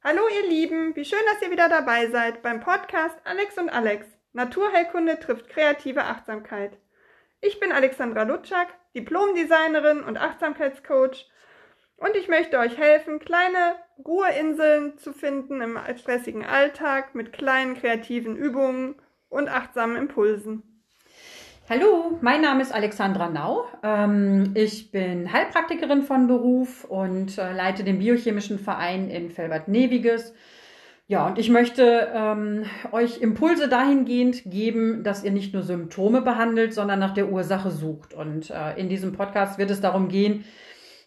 Hallo ihr Lieben, wie schön, dass ihr wieder dabei seid beim Podcast Alex und Alex. Naturheilkunde trifft kreative Achtsamkeit. Ich bin Alexandra Lutschak, Diplomdesignerin und Achtsamkeitscoach und ich möchte euch helfen, kleine Ruheinseln zu finden im stressigen Alltag mit kleinen kreativen Übungen und achtsamen Impulsen. Hallo, mein Name ist Alexandra Nau. Ähm, ich bin Heilpraktikerin von Beruf und äh, leite den biochemischen Verein in Felbert-Neviges. Ja, und ich möchte ähm, euch Impulse dahingehend geben, dass ihr nicht nur Symptome behandelt, sondern nach der Ursache sucht. Und äh, in diesem Podcast wird es darum gehen,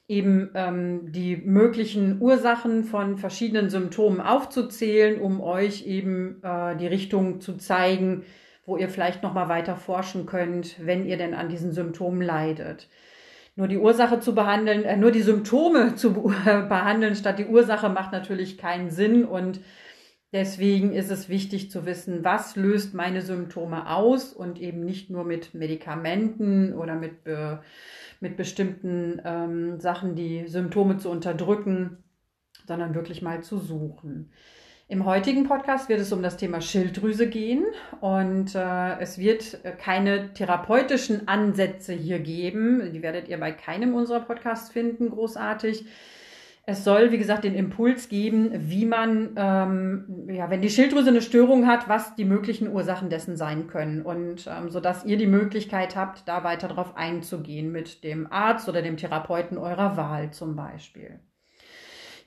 eben ähm, die möglichen Ursachen von verschiedenen Symptomen aufzuzählen, um euch eben äh, die Richtung zu zeigen, wo ihr vielleicht noch mal weiter forschen könnt, wenn ihr denn an diesen Symptomen leidet. Nur die Ursache zu behandeln, äh, nur die Symptome zu behandeln statt die Ursache macht natürlich keinen Sinn und deswegen ist es wichtig zu wissen, was löst meine Symptome aus und eben nicht nur mit Medikamenten oder mit, äh, mit bestimmten ähm, Sachen die Symptome zu unterdrücken, sondern wirklich mal zu suchen. Im heutigen Podcast wird es um das Thema Schilddrüse gehen und äh, es wird keine therapeutischen Ansätze hier geben. Die werdet ihr bei keinem unserer Podcasts finden, großartig. Es soll, wie gesagt, den Impuls geben, wie man, ähm, ja, wenn die Schilddrüse eine Störung hat, was die möglichen Ursachen dessen sein können. Und ähm, so dass ihr die Möglichkeit habt, da weiter drauf einzugehen mit dem Arzt oder dem Therapeuten eurer Wahl zum Beispiel.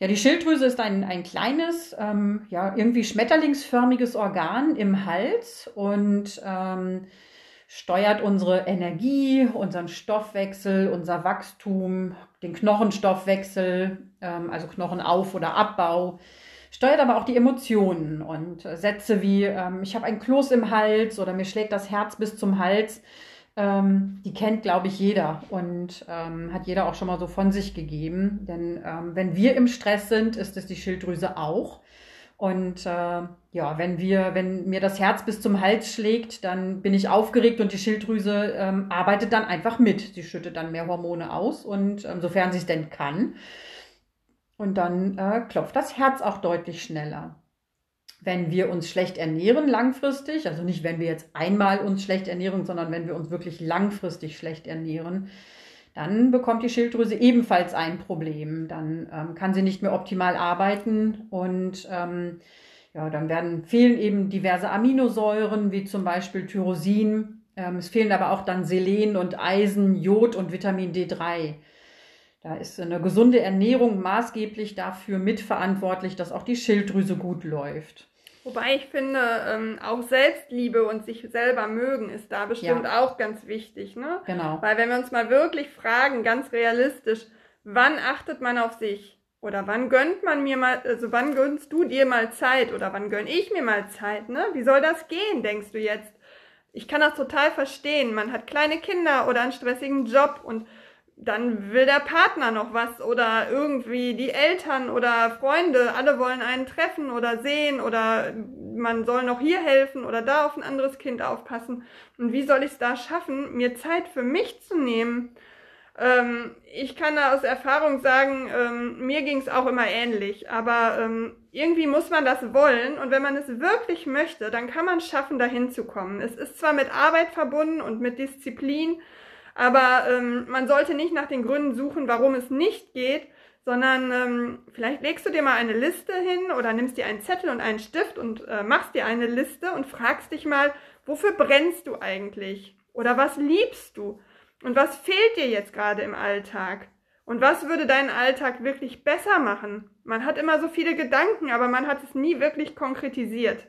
Ja, die Schilddrüse ist ein, ein kleines, ähm, ja, irgendwie schmetterlingsförmiges Organ im Hals und ähm, steuert unsere Energie, unseren Stoffwechsel, unser Wachstum, den Knochenstoffwechsel, ähm, also Knochenauf- oder Abbau, steuert aber auch die Emotionen und Sätze wie ähm, ich habe ein Kloß im Hals oder mir schlägt das Herz bis zum Hals ähm, die kennt, glaube ich, jeder und ähm, hat jeder auch schon mal so von sich gegeben. Denn ähm, wenn wir im Stress sind, ist es die Schilddrüse auch. Und äh, ja, wenn wir, wenn mir das Herz bis zum Hals schlägt, dann bin ich aufgeregt und die Schilddrüse ähm, arbeitet dann einfach mit. Sie schüttet dann mehr Hormone aus und ähm, sofern sie es denn kann. Und dann äh, klopft das Herz auch deutlich schneller wenn wir uns schlecht ernähren langfristig, also nicht wenn wir jetzt einmal uns schlecht ernähren, sondern wenn wir uns wirklich langfristig schlecht ernähren, dann bekommt die Schilddrüse ebenfalls ein Problem. Dann ähm, kann sie nicht mehr optimal arbeiten und ähm, ja, dann werden fehlen eben diverse Aminosäuren, wie zum Beispiel Tyrosin. Ähm, es fehlen aber auch dann Selen und Eisen, Jod und Vitamin D3. Da ist eine gesunde Ernährung maßgeblich dafür mitverantwortlich, dass auch die Schilddrüse gut läuft. Wobei ich finde, ähm, auch Selbstliebe und sich selber mögen ist da bestimmt ja. auch ganz wichtig, ne? Genau. Weil wenn wir uns mal wirklich fragen, ganz realistisch, wann achtet man auf sich? Oder wann gönnt man mir mal, also wann gönnst du dir mal Zeit? Oder wann gönn ich mir mal Zeit, ne? Wie soll das gehen, denkst du jetzt? Ich kann das total verstehen. Man hat kleine Kinder oder einen stressigen Job und dann will der Partner noch was oder irgendwie die Eltern oder Freunde, alle wollen einen treffen oder sehen oder man soll noch hier helfen oder da auf ein anderes Kind aufpassen. Und wie soll ich es da schaffen, mir Zeit für mich zu nehmen? Ähm, ich kann da aus Erfahrung sagen, ähm, mir ging es auch immer ähnlich, aber ähm, irgendwie muss man das wollen und wenn man es wirklich möchte, dann kann man es schaffen, dahin zu kommen. Es ist zwar mit Arbeit verbunden und mit Disziplin, aber ähm, man sollte nicht nach den Gründen suchen, warum es nicht geht, sondern ähm, vielleicht legst du dir mal eine Liste hin oder nimmst dir einen Zettel und einen Stift und äh, machst dir eine Liste und fragst dich mal, wofür brennst du eigentlich? Oder was liebst du? Und was fehlt dir jetzt gerade im Alltag? Und was würde deinen Alltag wirklich besser machen? Man hat immer so viele Gedanken, aber man hat es nie wirklich konkretisiert.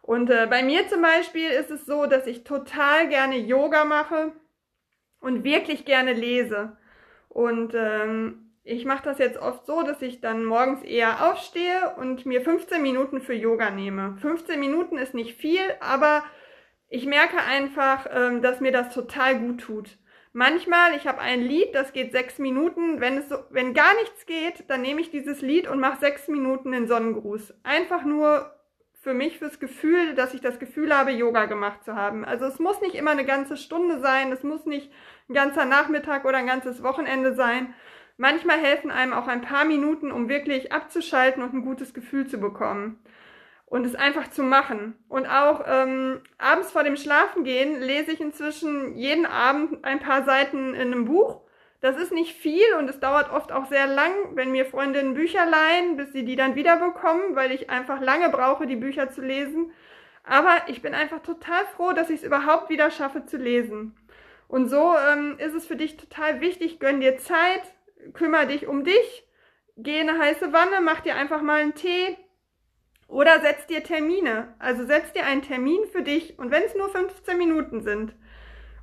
Und äh, bei mir zum Beispiel ist es so, dass ich total gerne Yoga mache und wirklich gerne lese. Und ähm, ich mache das jetzt oft so, dass ich dann morgens eher aufstehe und mir 15 Minuten für Yoga nehme. 15 Minuten ist nicht viel, aber ich merke einfach, ähm, dass mir das total gut tut. Manchmal, ich habe ein Lied, das geht sechs Minuten. Wenn es so, wenn gar nichts geht, dann nehme ich dieses Lied und mache sechs Minuten den Sonnengruß. Einfach nur für mich fürs Gefühl, dass ich das Gefühl habe, Yoga gemacht zu haben. Also es muss nicht immer eine ganze Stunde sein, es muss nicht ein ganzer Nachmittag oder ein ganzes Wochenende sein, manchmal helfen einem auch ein paar Minuten, um wirklich abzuschalten und ein gutes Gefühl zu bekommen. Und es einfach zu machen. Und auch ähm, abends vor dem Schlafengehen lese ich inzwischen jeden Abend ein paar Seiten in einem Buch. Das ist nicht viel und es dauert oft auch sehr lang, wenn mir Freundinnen Bücher leihen, bis sie die dann wiederbekommen, weil ich einfach lange brauche, die Bücher zu lesen. Aber ich bin einfach total froh, dass ich es überhaupt wieder schaffe zu lesen. Und so ähm, ist es für dich total wichtig, gönn dir Zeit, kümmere dich um dich, geh in eine heiße Wanne, mach dir einfach mal einen Tee oder setz dir Termine. Also setz dir einen Termin für dich und wenn es nur 15 Minuten sind.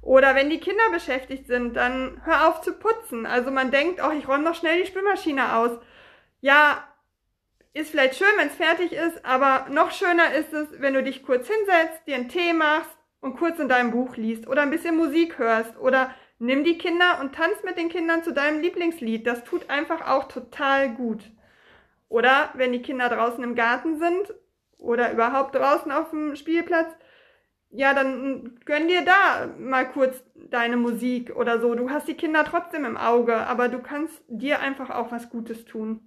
Oder wenn die Kinder beschäftigt sind, dann hör auf zu putzen. Also man denkt, oh, ich räume noch schnell die Spülmaschine aus. Ja, ist vielleicht schön, wenn es fertig ist, aber noch schöner ist es, wenn du dich kurz hinsetzt, dir einen Tee machst und kurz in deinem Buch liest oder ein bisschen Musik hörst oder nimm die Kinder und tanz mit den Kindern zu deinem Lieblingslied. Das tut einfach auch total gut. Oder wenn die Kinder draußen im Garten sind oder überhaupt draußen auf dem Spielplatz, ja, dann gönn dir da mal kurz deine Musik oder so. Du hast die Kinder trotzdem im Auge, aber du kannst dir einfach auch was Gutes tun.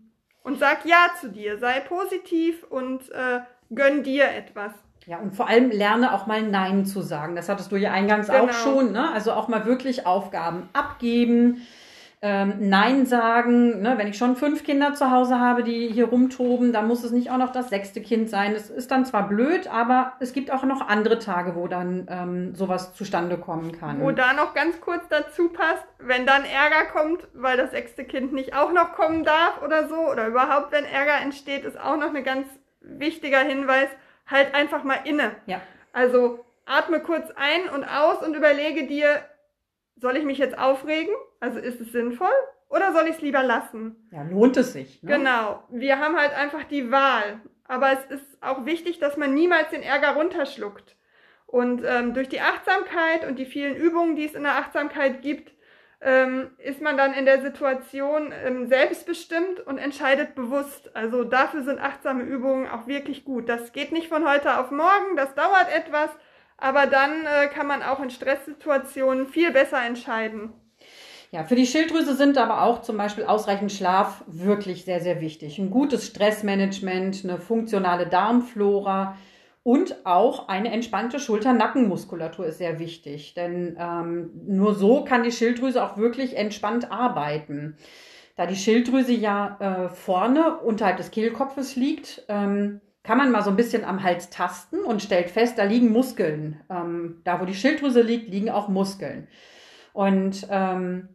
Und sag Ja zu dir, sei positiv und äh, gönn dir etwas. Ja, und vor allem lerne auch mal Nein zu sagen. Das hattest du ja eingangs genau. auch schon. Ne? Also auch mal wirklich Aufgaben abgeben, ähm, Nein sagen. Ne? Wenn ich schon fünf Kinder zu Hause habe, die hier rumtoben, dann muss es nicht auch noch das sechste Kind sein. Es ist dann zwar blöd, aber es gibt auch noch andere Tage, wo dann ähm, sowas zustande kommen kann. Wo da noch ganz kurz dazu passt, wenn dann Ärger kommt, weil das sechste Kind nicht auch noch kommen darf oder so, oder überhaupt, wenn Ärger entsteht, ist auch noch ein ganz wichtiger Hinweis, halt einfach mal inne. Ja. Also atme kurz ein und aus und überlege dir, soll ich mich jetzt aufregen? Also ist es sinnvoll? Oder soll ich es lieber lassen? Ja, lohnt es sich. Ne? Genau. Wir haben halt einfach die Wahl. Aber es ist auch wichtig, dass man niemals den Ärger runterschluckt. Und ähm, durch die Achtsamkeit und die vielen Übungen, die es in der Achtsamkeit gibt, ähm, ist man dann in der Situation ähm, selbstbestimmt und entscheidet bewusst. Also dafür sind achtsame Übungen auch wirklich gut. Das geht nicht von heute auf morgen, das dauert etwas, aber dann äh, kann man auch in Stresssituationen viel besser entscheiden. Ja, für die Schilddrüse sind aber auch zum Beispiel ausreichend Schlaf wirklich sehr, sehr wichtig. Ein gutes Stressmanagement, eine funktionale Darmflora und auch eine entspannte Schulter-Nackenmuskulatur ist sehr wichtig. Denn ähm, nur so kann die Schilddrüse auch wirklich entspannt arbeiten. Da die Schilddrüse ja äh, vorne unterhalb des Kehlkopfes liegt, ähm, kann man mal so ein bisschen am Hals tasten und stellt fest, da liegen Muskeln. Ähm, da, wo die Schilddrüse liegt, liegen auch Muskeln. Und ähm,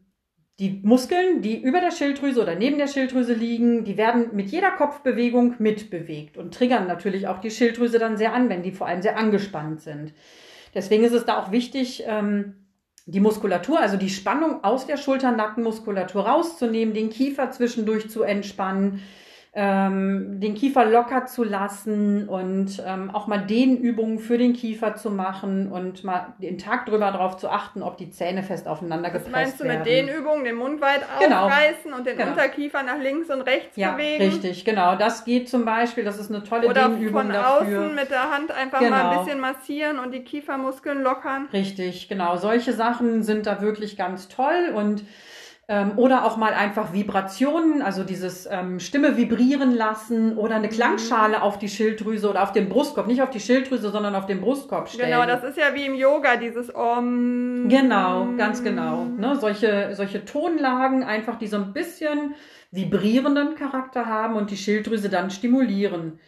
die Muskeln, die über der Schilddrüse oder neben der Schilddrüse liegen, die werden mit jeder Kopfbewegung mitbewegt und triggern natürlich auch die Schilddrüse dann sehr an, wenn die vor allem sehr angespannt sind. Deswegen ist es da auch wichtig, ähm, die Muskulatur, also die Spannung aus der Schulter-Nackenmuskulatur rauszunehmen, den Kiefer zwischendurch zu entspannen, ähm, den Kiefer locker zu lassen und ähm, auch mal Dehnübungen für den Kiefer zu machen und mal den Tag drüber darauf zu achten, ob die Zähne fest aufeinander gepresst werden. Was meinst du mit Dehnübungen? Den Mund weit genau. aufreißen und den genau. Unterkiefer nach links und rechts ja, bewegen? richtig, genau. Das geht zum Beispiel, das ist eine tolle Oder Dehnübung von dafür. außen mit der Hand einfach genau. mal ein bisschen massieren und die Kiefermuskeln lockern. Richtig, genau. Solche Sachen sind da wirklich ganz toll und ähm, oder auch mal einfach Vibrationen, also dieses ähm, Stimme vibrieren lassen oder eine Klangschale auf die Schilddrüse oder auf den Brustkorb, nicht auf die Schilddrüse, sondern auf den Brustkorb stellen. Genau, das ist ja wie im Yoga, dieses Om. Genau, ganz genau. Ne? Solche, solche Tonlagen einfach, die so ein bisschen vibrierenden Charakter haben und die Schilddrüse dann stimulieren.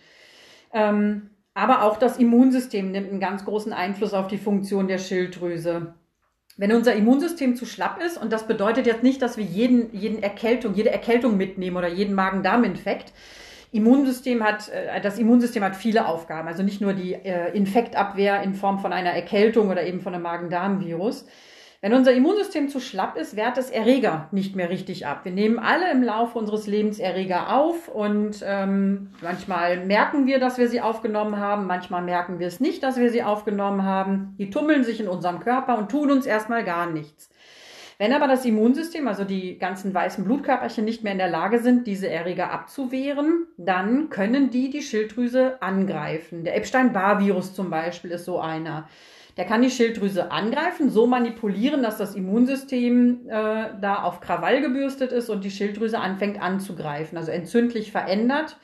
Ähm, aber auch das Immunsystem nimmt einen ganz großen Einfluss auf die Funktion der Schilddrüse. Wenn unser Immunsystem zu schlapp ist, und das bedeutet jetzt nicht, dass wir jeden, jeden Erkältung, jede Erkältung mitnehmen oder jeden Magen-Darm-Infekt. Immunsystem hat, äh, das Immunsystem hat viele Aufgaben, also nicht nur die äh, Infektabwehr in Form von einer Erkältung oder eben von einem Magen-Darm-Virus, wenn unser Immunsystem zu schlapp ist, wehrt das Erreger nicht mehr richtig ab. Wir nehmen alle im Laufe unseres Lebens Erreger auf und ähm, manchmal merken wir, dass wir sie aufgenommen haben, manchmal merken wir es nicht, dass wir sie aufgenommen haben. Die tummeln sich in unserem Körper und tun uns erstmal gar nichts. Wenn aber das Immunsystem, also die ganzen weißen Blutkörperchen nicht mehr in der Lage sind, diese Erreger abzuwehren, dann können die die Schilddrüse angreifen. Der Epstein-Barr-Virus zum Beispiel ist so einer. Der kann die Schilddrüse angreifen, so manipulieren, dass das Immunsystem äh, da auf Krawall gebürstet ist und die Schilddrüse anfängt anzugreifen, also entzündlich verändert.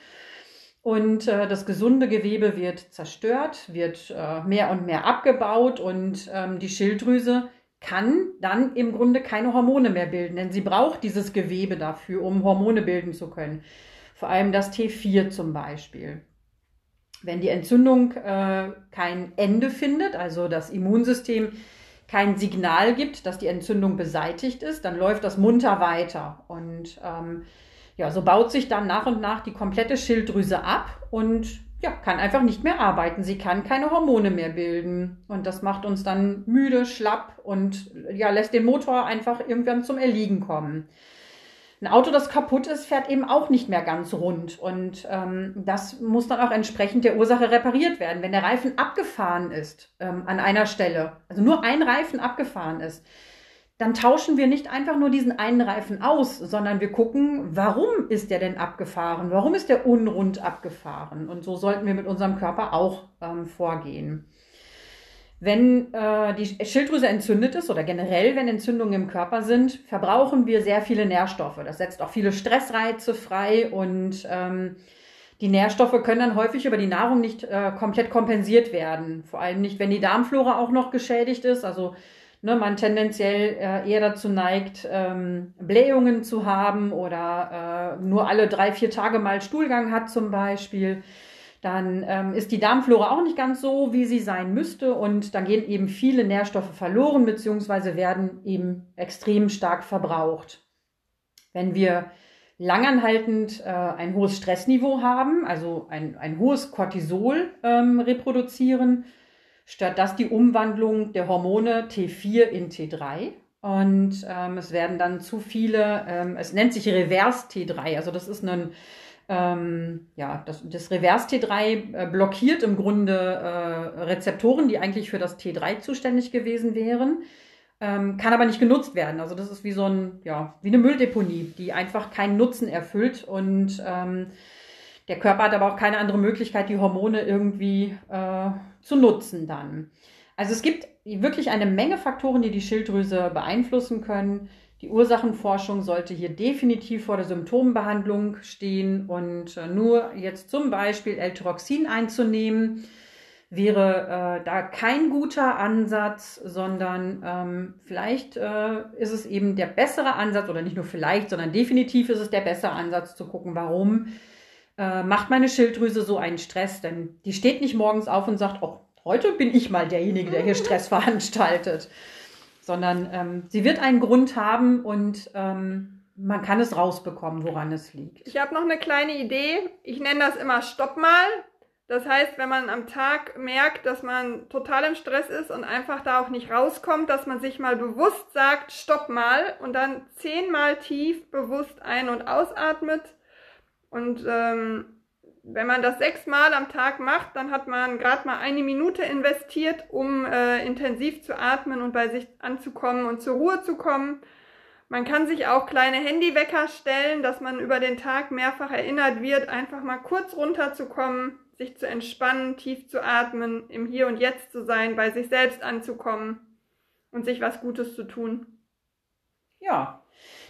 Und äh, das gesunde Gewebe wird zerstört, wird äh, mehr und mehr abgebaut und ähm, die Schilddrüse kann dann im Grunde keine Hormone mehr bilden, denn sie braucht dieses Gewebe dafür, um Hormone bilden zu können. Vor allem das T4 zum Beispiel. Wenn die Entzündung äh, kein Ende findet, also das Immunsystem kein Signal gibt, dass die Entzündung beseitigt ist, dann läuft das munter weiter. Und ähm, ja, so baut sich dann nach und nach die komplette Schilddrüse ab und ja, kann einfach nicht mehr arbeiten. Sie kann keine Hormone mehr bilden. Und das macht uns dann müde, schlapp und ja, lässt den Motor einfach irgendwann zum Erliegen kommen. Ein Auto, das kaputt ist, fährt eben auch nicht mehr ganz rund. Und ähm, das muss dann auch entsprechend der Ursache repariert werden. Wenn der Reifen abgefahren ist ähm, an einer Stelle, also nur ein Reifen abgefahren ist, dann tauschen wir nicht einfach nur diesen einen Reifen aus, sondern wir gucken, warum ist der denn abgefahren? Warum ist der unrund abgefahren? Und so sollten wir mit unserem Körper auch ähm, vorgehen. Wenn äh, die Schilddrüse entzündet ist oder generell, wenn Entzündungen im Körper sind, verbrauchen wir sehr viele Nährstoffe. Das setzt auch viele Stressreize frei und ähm, die Nährstoffe können dann häufig über die Nahrung nicht äh, komplett kompensiert werden. Vor allem nicht, wenn die Darmflora auch noch geschädigt ist. Also ne, man tendenziell äh, eher dazu neigt, ähm, Blähungen zu haben oder äh, nur alle drei, vier Tage mal Stuhlgang hat zum Beispiel, dann ähm, ist die Darmflora auch nicht ganz so, wie sie sein müsste und dann gehen eben viele Nährstoffe verloren bzw. werden eben extrem stark verbraucht. Wenn wir langanhaltend äh, ein hohes Stressniveau haben, also ein, ein hohes Cortisol ähm, reproduzieren, stört das die Umwandlung der Hormone T4 in T3. Und ähm, es werden dann zu viele, ähm, es nennt sich Reverse T3, also das ist ein, ähm, ja, das, das Reverse T3 äh, blockiert im Grunde äh, Rezeptoren, die eigentlich für das T3 zuständig gewesen wären, ähm, kann aber nicht genutzt werden. Also das ist wie so ein, ja, wie eine Mülldeponie, die einfach keinen Nutzen erfüllt und ähm, der Körper hat aber auch keine andere Möglichkeit, die Hormone irgendwie äh, zu nutzen dann. Also es gibt wirklich eine Menge Faktoren, die die Schilddrüse beeinflussen können. Die Ursachenforschung sollte hier definitiv vor der Symptombehandlung stehen und äh, nur jetzt zum Beispiel L-Tyroxin einzunehmen, wäre äh, da kein guter Ansatz, sondern ähm, vielleicht äh, ist es eben der bessere Ansatz oder nicht nur vielleicht, sondern definitiv ist es der bessere Ansatz zu gucken, warum äh, macht meine Schilddrüse so einen Stress? Denn die steht nicht morgens auf und sagt, oh, heute bin ich mal derjenige, der hier Stress veranstaltet. Sondern ähm, sie wird einen Grund haben und ähm, man kann es rausbekommen, woran es liegt. Ich habe noch eine kleine Idee. Ich nenne das immer Stopp mal. Das heißt, wenn man am Tag merkt, dass man total im Stress ist und einfach da auch nicht rauskommt, dass man sich mal bewusst sagt, stopp mal und dann zehnmal tief bewusst ein- und ausatmet und ähm, wenn man das sechsmal am Tag macht, dann hat man gerade mal eine Minute investiert, um äh, intensiv zu atmen und bei sich anzukommen und zur Ruhe zu kommen. Man kann sich auch kleine Handywecker stellen, dass man über den Tag mehrfach erinnert wird, einfach mal kurz runterzukommen, sich zu entspannen, tief zu atmen, im Hier und Jetzt zu sein, bei sich selbst anzukommen und sich was Gutes zu tun. Ja,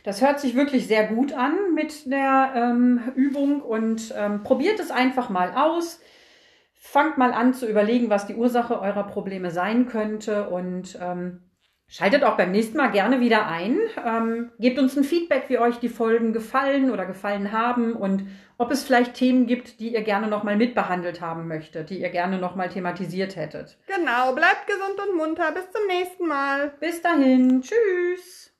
das hört sich wirklich sehr gut an mit der ähm, Übung und ähm, probiert es einfach mal aus. Fangt mal an zu überlegen, was die Ursache eurer Probleme sein könnte und ähm, schaltet auch beim nächsten Mal gerne wieder ein. Ähm, gebt uns ein Feedback, wie euch die Folgen gefallen oder gefallen haben und ob es vielleicht Themen gibt, die ihr gerne nochmal mitbehandelt haben möchtet, die ihr gerne nochmal thematisiert hättet. Genau, bleibt gesund und munter. Bis zum nächsten Mal. Bis dahin. Tschüss.